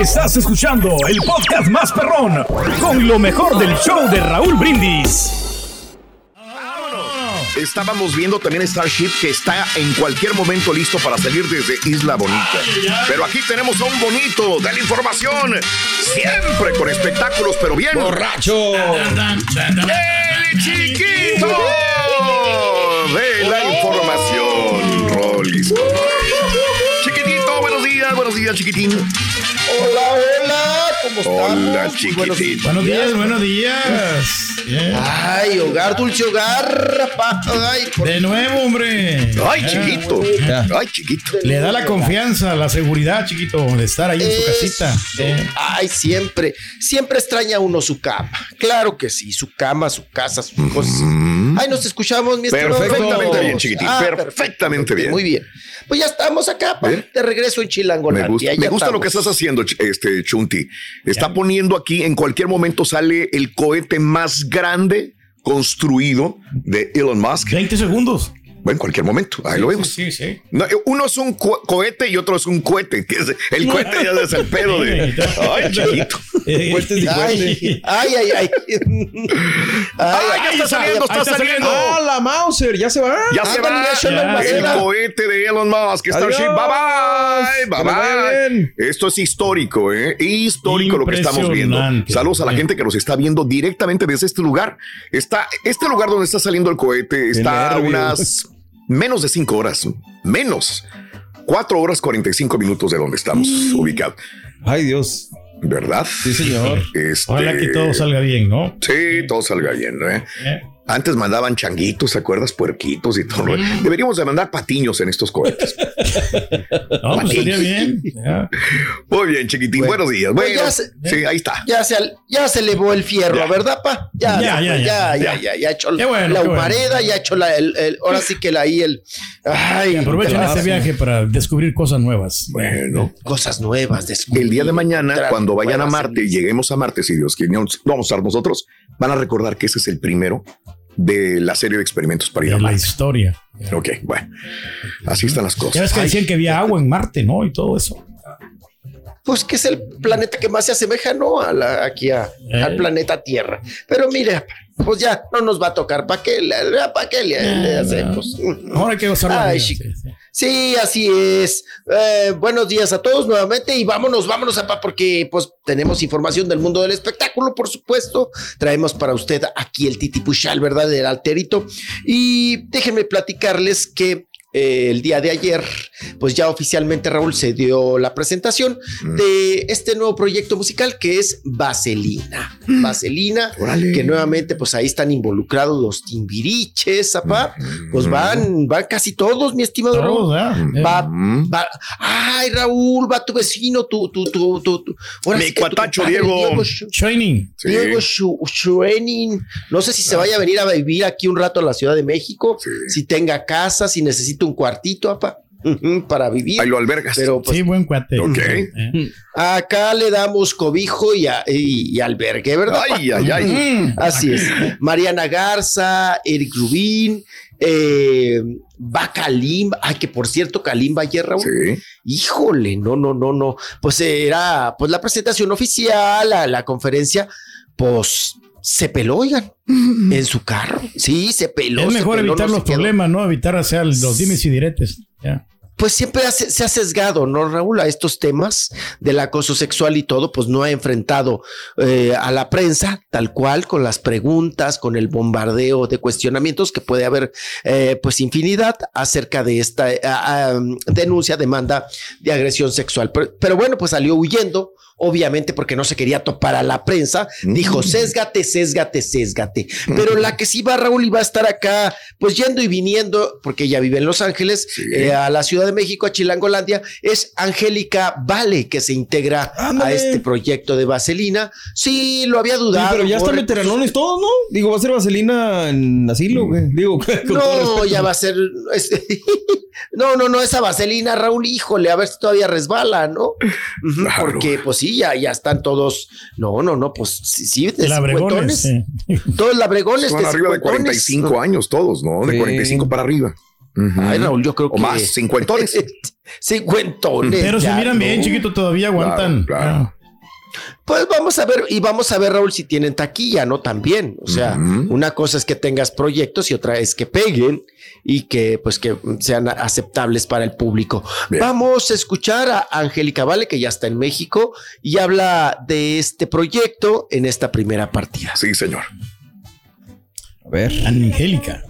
Estás escuchando el podcast más perrón con lo mejor del show de Raúl Brindis. Estábamos viendo también Starship que está en cualquier momento listo para salir desde Isla Bonita. Pero aquí tenemos a un bonito de la información. Siempre con espectáculos, pero bien. ¡Borracho! ¡El chiquito! De la información, Rollis. Chiquitito, buenos días, chiquitín. Hola, hola, ¿cómo estamos? Hola, Muy buenos chiquitito. Buenos días, buenos días. Ay, hogar, dulce hogar, rapaz. Ay, por- De nuevo, hombre. Ay, chiquito. Ay, chiquito. Le da la confianza, la seguridad, chiquito, de estar ahí en su casita. Ay, siempre, siempre extraña uno su cama. Claro que sí, su cama, su casa, sus cosas. Ay, nos escuchamos, mi estimado Perfectamente bien, chiquitín, perfecto. perfectamente bien. Muy bien. Pues ya estamos acá, pa, ¿Eh? de regreso en Me Chilangolandia. gusta, me gusta lo que estás haciendo, este Chunti. Está poniendo aquí, en cualquier momento sale el cohete más grande construido de Elon Musk. 20 segundos. Bueno, en cualquier momento, ahí lo vemos. Sí, sí. No, uno es un co- cohete y otro es un cohete. que es- el cohete ya es el pedo de. Ay, chiquito. Fuertes y Ay, ay, ay, ay. Ay, ya está saliendo, está saliendo. Ah, la Mauser, ya se va. Ya se va el ya. cohete de Elon Musk, Starship. Bye bye. Bye bye. Esto es histórico, ¿eh? Histórico lo que estamos viendo. Saludos a la gente que nos está viendo directamente desde este lugar. Está, este lugar donde está saliendo el cohete está a unas menos de cinco horas. Menos. Cuatro horas 45 minutos de donde estamos ubicados. Ay, Dios. ¿Verdad? Sí, señor. Este, Ojalá que todo salga bien, ¿no? Sí, todo salga bien, ¿eh? Eh. Antes mandaban changuitos, ¿te acuerdas? Puerquitos y todo. Deberíamos de mandar patiños en estos cohetes. No, pues estaría bien. Muy bien, chiquitín. Bueno, Buenos días. pues Bueno, ya se- sí, ahí está. Ya se, ya se elevó el fierro, Ya. ¿verdad, pa? Ya, Ya, ya, ya, ya, ya, ya, ya. ya, ya ha hecho bueno, la qué bueno. humareda, ya ha hecho la, el, el- ahora sí que la ahí el, ay, Aprovechen este viaje para descubrir cosas nuevas. Bueno, cosas nuevas. descubrir, el día de mañana, cuando vayan a Marte y lleguemos a Marte, si Dios quiere, vamos a estar nosotros, van a recordar que ese es el primero de la serie de experimentos para ir a De la historia. Ok, bueno, así están las Ya ves cosas. que decían que había agua en Marte, ¿no? Y todo eso. Pues que es el planeta que más se asemeja, ¿no? A la, aquí a- Eh. al planeta Tierra. Pero mire, pues ya no nos va a tocar. ¿Para qué, le- ¿para qué le, le hacemos? Ahora hay que gozar la Ay, vida, chico. sí, sí. Sí, así es. Eh, buenos días a todos nuevamente y vámonos, vámonos a porque pues tenemos información del mundo del espectáculo, por supuesto. Traemos para usted aquí el Titi Puchal, ¿verdad? Del alterito. Y déjenme platicarles que eh, el día de ayer, pues ya oficialmente Raúl se dio la presentación Mm. de este nuevo proyecto musical que es Vaselina. Vaselina, Órale. que nuevamente pues ahí están involucrados los timbiriches, zapá. Pues Mm. van, van casi todos, mi estimado Raúl. Eh, Va, Mm. va. Ay, Raúl, va tu vecino, tu, tu, tu, tu, tu- ahora Mi sí tu cuatacho, Diego. Sch- Shining. Sí. Diego Schwenin. No sé si se vaya a venir a vivir aquí un rato a la Ciudad de México, Sí. si tenga casa, si necesita un cuartito, apa, para vivir. Ahí lo albergas. Pero pues sí, buen cuate. Ok. Eh. acá le damos cobijo y, a- y- y albergue, ¿verdad? Ay, ay, ay. Así es. Mariana Garza, Eric Rubín, eh, va Kalimba. Ay, que por cierto, Kalimba ayer, Raúl. Sí. Híjole, no, no, no, no. Pues era pues la presentación oficial, la, la conferencia, pues se peló, oigan, en su carro. Sí, se peló. Es mejor peló, evitar no los quedó. problemas, ¿no? Evitar hacer los dimes y diretes. Ya. Pues siempre hace- se ha sesgado, ¿no, Raúl? A estos temas del acoso sexual y todo, pues no ha enfrentado eh, a la prensa tal cual, con las preguntas, con el bombardeo de cuestionamientos que puede haber, eh, pues infinidad acerca de esta eh, ah, ah, denuncia, demanda de agresión sexual. Pero, pero bueno, pues salió huyendo. Obviamente porque no se quería topar a la prensa, dijo, sésgate, sésgate, sésgate. Pero la que sí va, Raúl, iba a estar acá, pues yendo y viniendo, porque ella vive en Los Ángeles, eh, a la Ciudad de México, a Chilangolandia, es Angélica Vale, que se integra a este proyecto de Vaselina. Sí, lo había Sí, dudado. pero ya están veteranones todos, ¿no? Digo, va a ser vaselina en asilo, güey. Digo, con todo No, ya va a ser. es- no, no, no, esa vaselina, Raúl, híjole, a ver si todavía resbala, ¿no? Claro. Porque, pues sí, ya, ya están todos. No, no, no, pues sí, sí, de Labregones, sí. Todos labregones. Son arriba de cincuentones. 45 años todos, ¿no? De Sí. 45 para arriba. Ay, Raúl, yo creo O que. más, cincuentones. cincuentones. Pero se miran bien, chiquito, todavía aguantan. Claro, claro. Ah. Pues vamos a ver, y vamos a ver, Raúl, si tienen taquilla, ¿no? También. O sea, una cosa es que tengas proyectos y otra es que peguen y que, pues, que sean aceptables para el público. Bien. Vamos a escuchar a Angélica Vale, que ya está en México y habla de este proyecto en esta primera partida. Sí, señor. A ver. Angélica.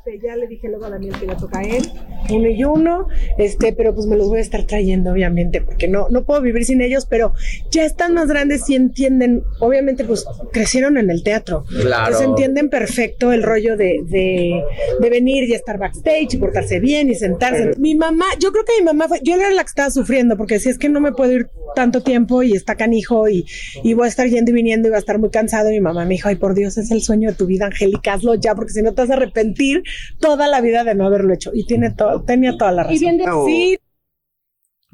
Este, ya le dije luego a Daniel que le toca a él, uno y uno, este, pero pues me los voy a estar trayendo, obviamente, porque no, no puedo vivir sin ellos, pero ya están más grandes y entienden, obviamente, pues crecieron en el teatro. Entonces entienden perfecto el rollo de, de, de venir y estar backstage y portarse bien y sentarse. Mi mamá, yo creo que mi mamá fue, yo era la que estaba sufriendo, porque si es que no me puedo ir tanto tiempo y está canijo y, y voy a estar yendo y viniendo y voy a estar muy cansado. Y mi mamá me dijo, ay, por Dios, es el sueño de tu vida, Angélica, hazlo ya, porque si no te vas a arrepentir toda la vida de no haberlo hecho. Y tiene todo, tenía toda la razón. Sí.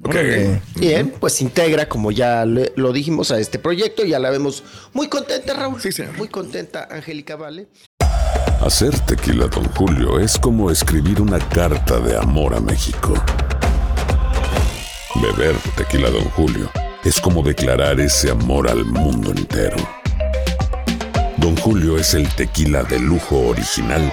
Órale. Bien, pues se integra, como ya le- lo dijimos, a este proyecto. Ya la vemos muy contenta, Raúl. Sí, señor. Muy contenta, Angélica Vale. Hacer tequila, Don Julio, es como escribir una carta de amor a México. Beber tequila, Don Julio, es como declarar ese amor al mundo entero. Don Julio es el tequila de lujo original,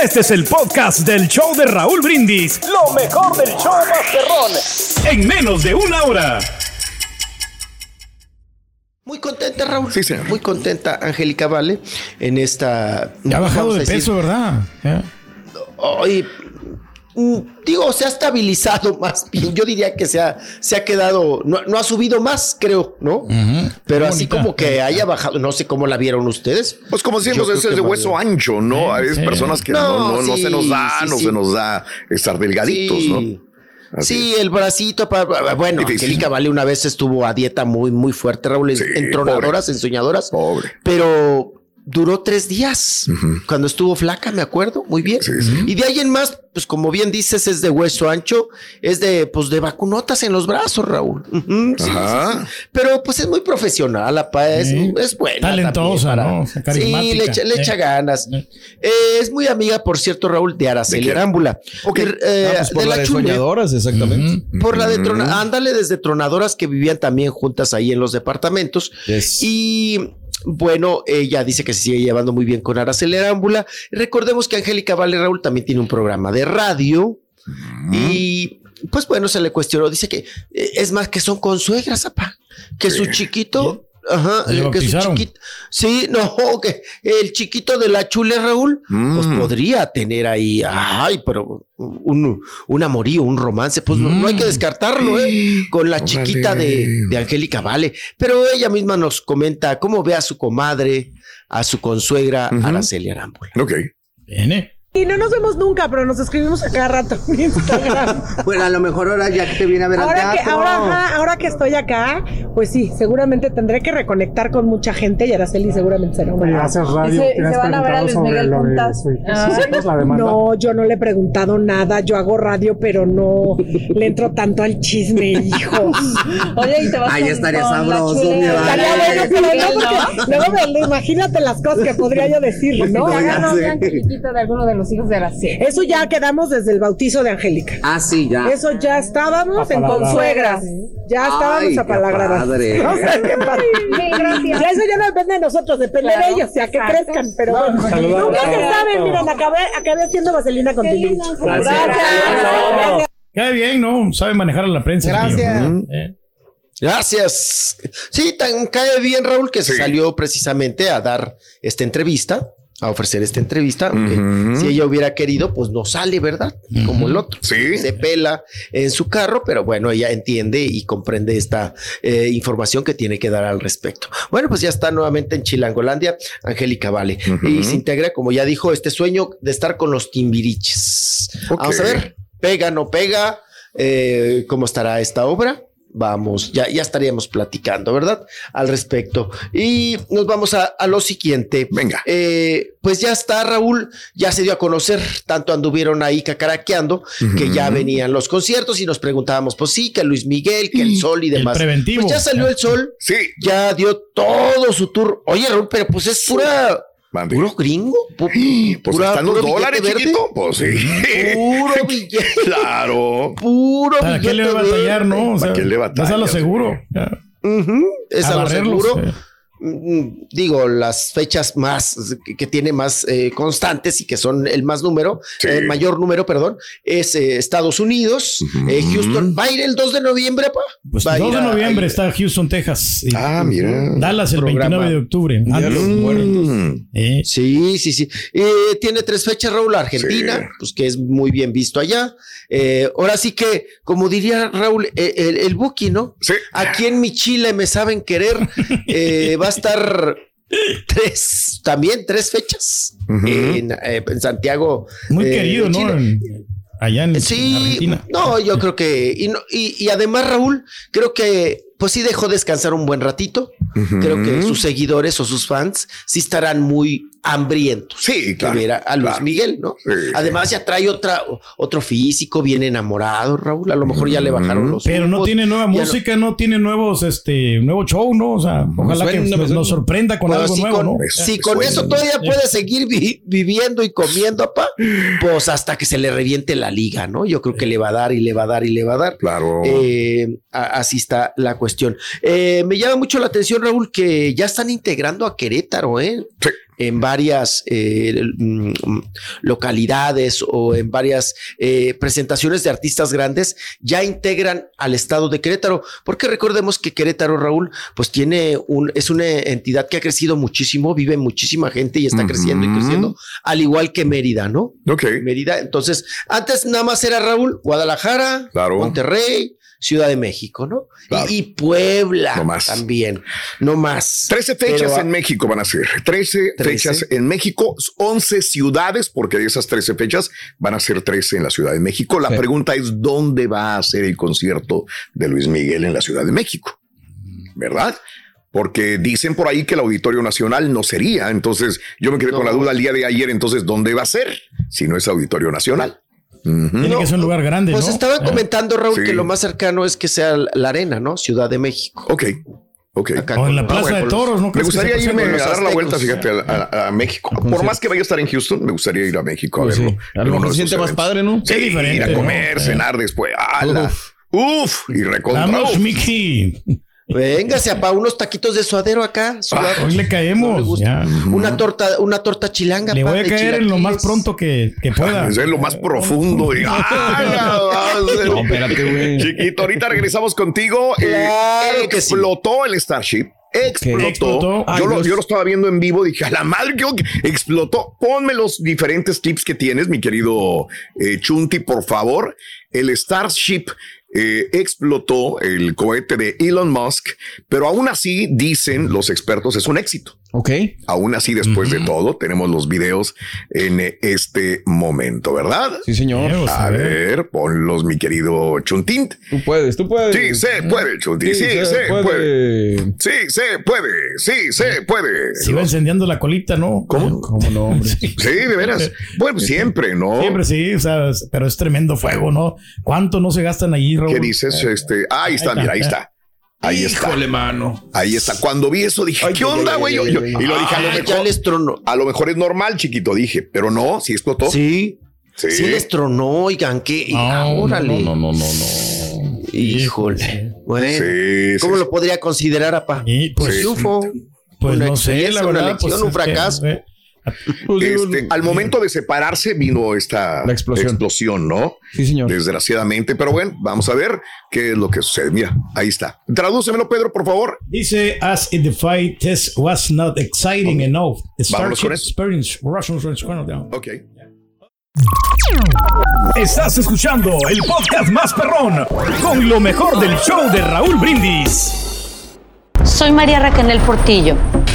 Este es el podcast del show de Raúl Brindis. Lo mejor del show Masterrón. En menos de una hora. Muy contenta, Raúl. Sí, señor. Muy contenta, Angélica Vale, en esta. Ya ha bajado de decir, peso, ¿verdad? Ay, mm, digo, se ha estabilizado más bien. Yo diría que se ha, se ha quedado, no, no ha subido más, creo, ¿no? Pero así bonita. como que haya bajado, no sé cómo la vieron ustedes. Pues como decimos, es de hueso ancho, ¿no? Sí, sí. personas que No, no, no, sí, se nos da, sí, no sí. se nos da estar delgaditos, Sí. ¿no? Así Sí, el bracito para. Bueno, Difícil. Angélica Vale una vez estuvo a dieta muy, muy fuerte, Raúl, Sí, entronadoras, ensoñadoras. Pobre. Pero duró tres días cuando estuvo flaca, me acuerdo, muy bien. Sí, sí. Y de ahí en más, pues como bien dices, es de hueso ancho, es de, pues de vacunotas en los brazos, Raúl. Sí, Ajá. sí, sí. Pero pues es muy profesional, apa, es, Sí. es buena. Talentosa, ¿no? Sí, Carismática. le echa, le echa Sí. ganas. Sí. Eh, es muy amiga, por cierto, Raúl, de Araceli. Arámbula. Eh, Ah, pues por de la la de Chule. soñadoras, exactamente. Por la de Ujú. Trona- ándale desde tronadoras que vivían también juntas ahí en los departamentos. Yes. Y bueno, ella dice que se sigue llevando muy bien con Araceli Arámbula. Recordemos que Angélica Vale Raúl también tiene un programa de radio y pues bueno, se le cuestionó. Dice que eh, es más que son consuegras, apa, que su chiquito. Ajá, ¿Le que su chiquito. Sí, no, que el chiquito de la chule Raúl, pues Mm. podría tener ahí, ay, pero un, un amorío, un romance, pues no, no hay que descartarlo, ¿eh? Con la Órale. chiquita de, de Angélica Vale. Pero ella misma nos comenta cómo ve a su comadre, a su consuegra, Ujú. Araceli Arámbula. Ok. Viene. Y no nos vemos nunca, pero nos escribimos a cada rato en Instagram. Bueno, a lo mejor ahora ya que te viene a ver al Ahora que, teatro. ahora, ajá, ahora que estoy acá, pues sí, seguramente tendré que reconectar con mucha gente y Araceli seguramente será una. Oye, haces radio, Y se- van a ver a Luis sobre Miguel Ah. No, yo no le he preguntado nada. Yo hago radio, pero no le entro tanto al chisme, hijos. Oye, y te vas Ahí con- estaría con sabroso, mi Estaría bueno, pero no, porque luego me- imagínate las cosas que podría yo decir, ¿no? Un gran chiquito de alguno de los hijos de Araceli. Eso ya quedamos desde el bautizo de Angélica. Ah, sí, ya. Eso ya estábamos en consuegras. Ya estábamos apalabradas. padre. O sea, qué padre. Mil gracias. Ya eso ya no depende de nosotros, depende Claro, de ellos, o sea, que exacto. crezcan. Pero bueno, Saludamos. nunca se sabe. Miren, acabé, acabé haciendo vaselina con. Gracias. Cae bien, ¿no? Sabe manejar a la prensa. Gracias. Eh. Gracias. Sí, tan cae bien, Raúl, que se salió precisamente a dar esta entrevista, a ofrecer esta entrevista. aunque Ujú. Si ella hubiera querido, pues no sale, ¿verdad? Como el otro. Sí. Se pela en su carro, pero bueno, ella entiende y comprende esta eh, información que tiene que dar al respecto. Bueno, pues ya está nuevamente en Chilangolandia, Angélica Vale. Y se integra, como ya dijo, este sueño de estar con los timbiriches. Vamos a ver, pega, no pega, eh, cómo estará esta obra. Vamos, ya, ya estaríamos platicando, ¿verdad? Al respecto. Y nos vamos a, a lo siguiente. Venga. Eh, pues ya está, Raúl, ya se dio a conocer, tanto anduvieron ahí cacaraqueando, que ya venían los conciertos y nos preguntábamos, pues sí, que Luis Miguel, que el sol y El demás. preventivo. Pues ya salió el sol, Sí. ya dio todo su tour. Oye, Raúl, pero pues es pura, Mande. puro gringo. pu- Pues pura- están los puro dólares, billete verde. chiquito. Pues sí. Puro billete, Claro. puro ¿Para qué le va a billete batallar, no? O ¿Para sea, qué le vas a lo seguro. Es A a lo barrerlos, seguro. eh. Mm, Digo, las fechas más que, tiene más eh, constantes y que son el más número, Sí. el mayor número, perdón, es eh, Estados Unidos, eh, Houston. ¿Va a ir el 2 de noviembre, pa? Pues Va a 2 ir de noviembre a- está Houston, Texas. Y Ah, mira. Dallas el Programa. 29 de octubre. Ah, mm, muertos. eh. Sí, sí, sí. Eh, tiene tres fechas, Raúl, Argentina, Sí. pues que es muy bien visto allá. Eh, ahora sí que, como diría Raúl, eh, el, el Buki, ¿no? Sí. Aquí en mi Chile me saben querer. eh, va a estar tres, también tres fechas en, eh, en Santiago. Muy eh, querido, ¿no? En- allá en Sí, Argentina. no, yo creo que, y, no- y, y además Raúl, creo que pues sí dejó descansar un buen ratito. Creo que sus seguidores o sus fans sí estarán muy hambrientos Sí, claro. ver a, a Luis claro. Miguel, ¿no? Sí. Además ya trae otra, otro físico, bien enamorado, Raúl. A lo mejor ya le bajaron los Pero no tiene nueva no- música, no. tiene nuevos, este, nuevo show, ¿no? O sea, ojalá suena, que nos, suena. nos sorprenda con Pues algo si nuevo, con, ¿no? si Eso con suena. eso todavía Sí. puede seguir vi- viviendo y comiendo, papá, pues hasta que se le reviente la liga, ¿no? Yo creo que le va a dar y le va a dar y le va a dar. Claro. Eh, a- así está la cuestión. Eh, me llama mucho la atención, Raúl, que ya están integrando a Querétaro, ¿eh? Sí. En varias eh, mm, localidades o en varias eh, presentaciones de artistas grandes, ya integran al estado de Querétaro, porque recordemos que Querétaro, Raúl, pues tiene un, es una entidad que ha crecido muchísimo, vive muchísima gente y está creciendo y creciendo, al igual que Mérida, ¿no? Ok. Mérida. Entonces, antes nada más era Raúl, Guadalajara, Claro. Monterrey, Ciudad de México, ¿no? Claro. Y, Puebla No más. también, no más. 13 fechas Pero, en México van a ser. 13, 13. fechas en México, 11 ciudades, porque de esas 13 fechas van a ser 13 en la Ciudad de México. La Sí. pregunta es, ¿dónde va a ser el concierto de Luis Miguel en la Ciudad de México? ¿Verdad? Porque dicen por ahí que el Auditorio Nacional no sería. Entonces, yo me quedé con la duda el día de ayer. Entonces, ¿dónde va a ser? Si no es Auditorio Nacional. Ujú. Tiene que ser un lugar grande, Pues ¿no? estaban Eh. comentando, Raúl, Sí. que lo más cercano es que sea la arena, ¿no? Ciudad de México. Ok, ok. Acá O en con la Plaza bueno, de Toros, ¿no? Me ¿Crees que gustaría irme a dar la vuelta, fíjate, a, a- a México. Por más que vaya a estar en Houston, me gustaría ir a México a Pues sí. verlo. A lo mejor se siente más padre, ¿no? Sí, Sí, diferente, ir a comer, Eh. cenar después. ¡Hala! Uf, y recontra. Vamos, uf. Mickey. Véngase para unos taquitos de suadero acá. sudados. Hoy le No caemos. le gusta. ya. Una torta, una torta chilanga. Le pa, voy a caer en lo más pronto que, que pueda. Eso es lo más profundo. y- ¡Hala! No, espérate, güey. Chiquito, ahorita regresamos contigo. Eh, Claro sí. explotó el Starship. Explotó. Explotó. Yo, Ay, lo, yo lo estaba viendo en vivo. Dije, a la madre que explotó. Ponme los diferentes clips que tienes, mi querido eh, Chunti, por favor. El Starship eh, explotó el cohete de Elon Musk, pero aún así dicen los expertos es un éxito. Ok. Aún así, después de todo, tenemos los videos en este momento, ¿verdad? Sí, señor. A ver, ponlos, mi querido Chuntint. Tú puedes, tú puedes. Sí, se puede, Chunti. Sí, se, puede. Sí, se puede. Sí, se puede. Se iba encendiendo la colita, ¿no? ¿Cómo? ¿Cómo no, hombre? Sí, de veras. Bueno, siempre, ¿no? Siempre sí, o sea, pero es tremendo fuego, ¿no? ¿Cuánto no se gastan allí, Raúl? ¿Qué dices? Este, ahí está, mira, ahí está. Ahí está. Híjole, mano. Ahí está. Cuando vi eso dije, Ay, ¿qué onda, güey? Y lo dije, a lo Ah, mejor. ya les tronó. A lo mejor es normal, chiquito, dije, pero no, sí explotó. Sí. Sí. Sí les tronó, oigan, ¿qué? Y- ah, No, órale. No, no, no, no. Híjole. Bueno, Sí, sí, ¿cómo sí. lo podría considerar, apá? Y pues, pues una no sé, la una verdad. lección, pues, un que, fracaso. eh, Pues Este, al momento de separarse vino esta La explosión. ¿no? Sí, señor. Desgraciadamente, pero bueno, vamos a ver qué es lo que sucede. Mira, ahí está. Tradúcemelo, Pedro, por favor. Dice, as if the fight test was not exciting enough, Vámonos con. Experience Russian. Ok. Estás escuchando el podcast más perrón con lo mejor del show de Raúl Brindis. Soy María Raquel Portillo.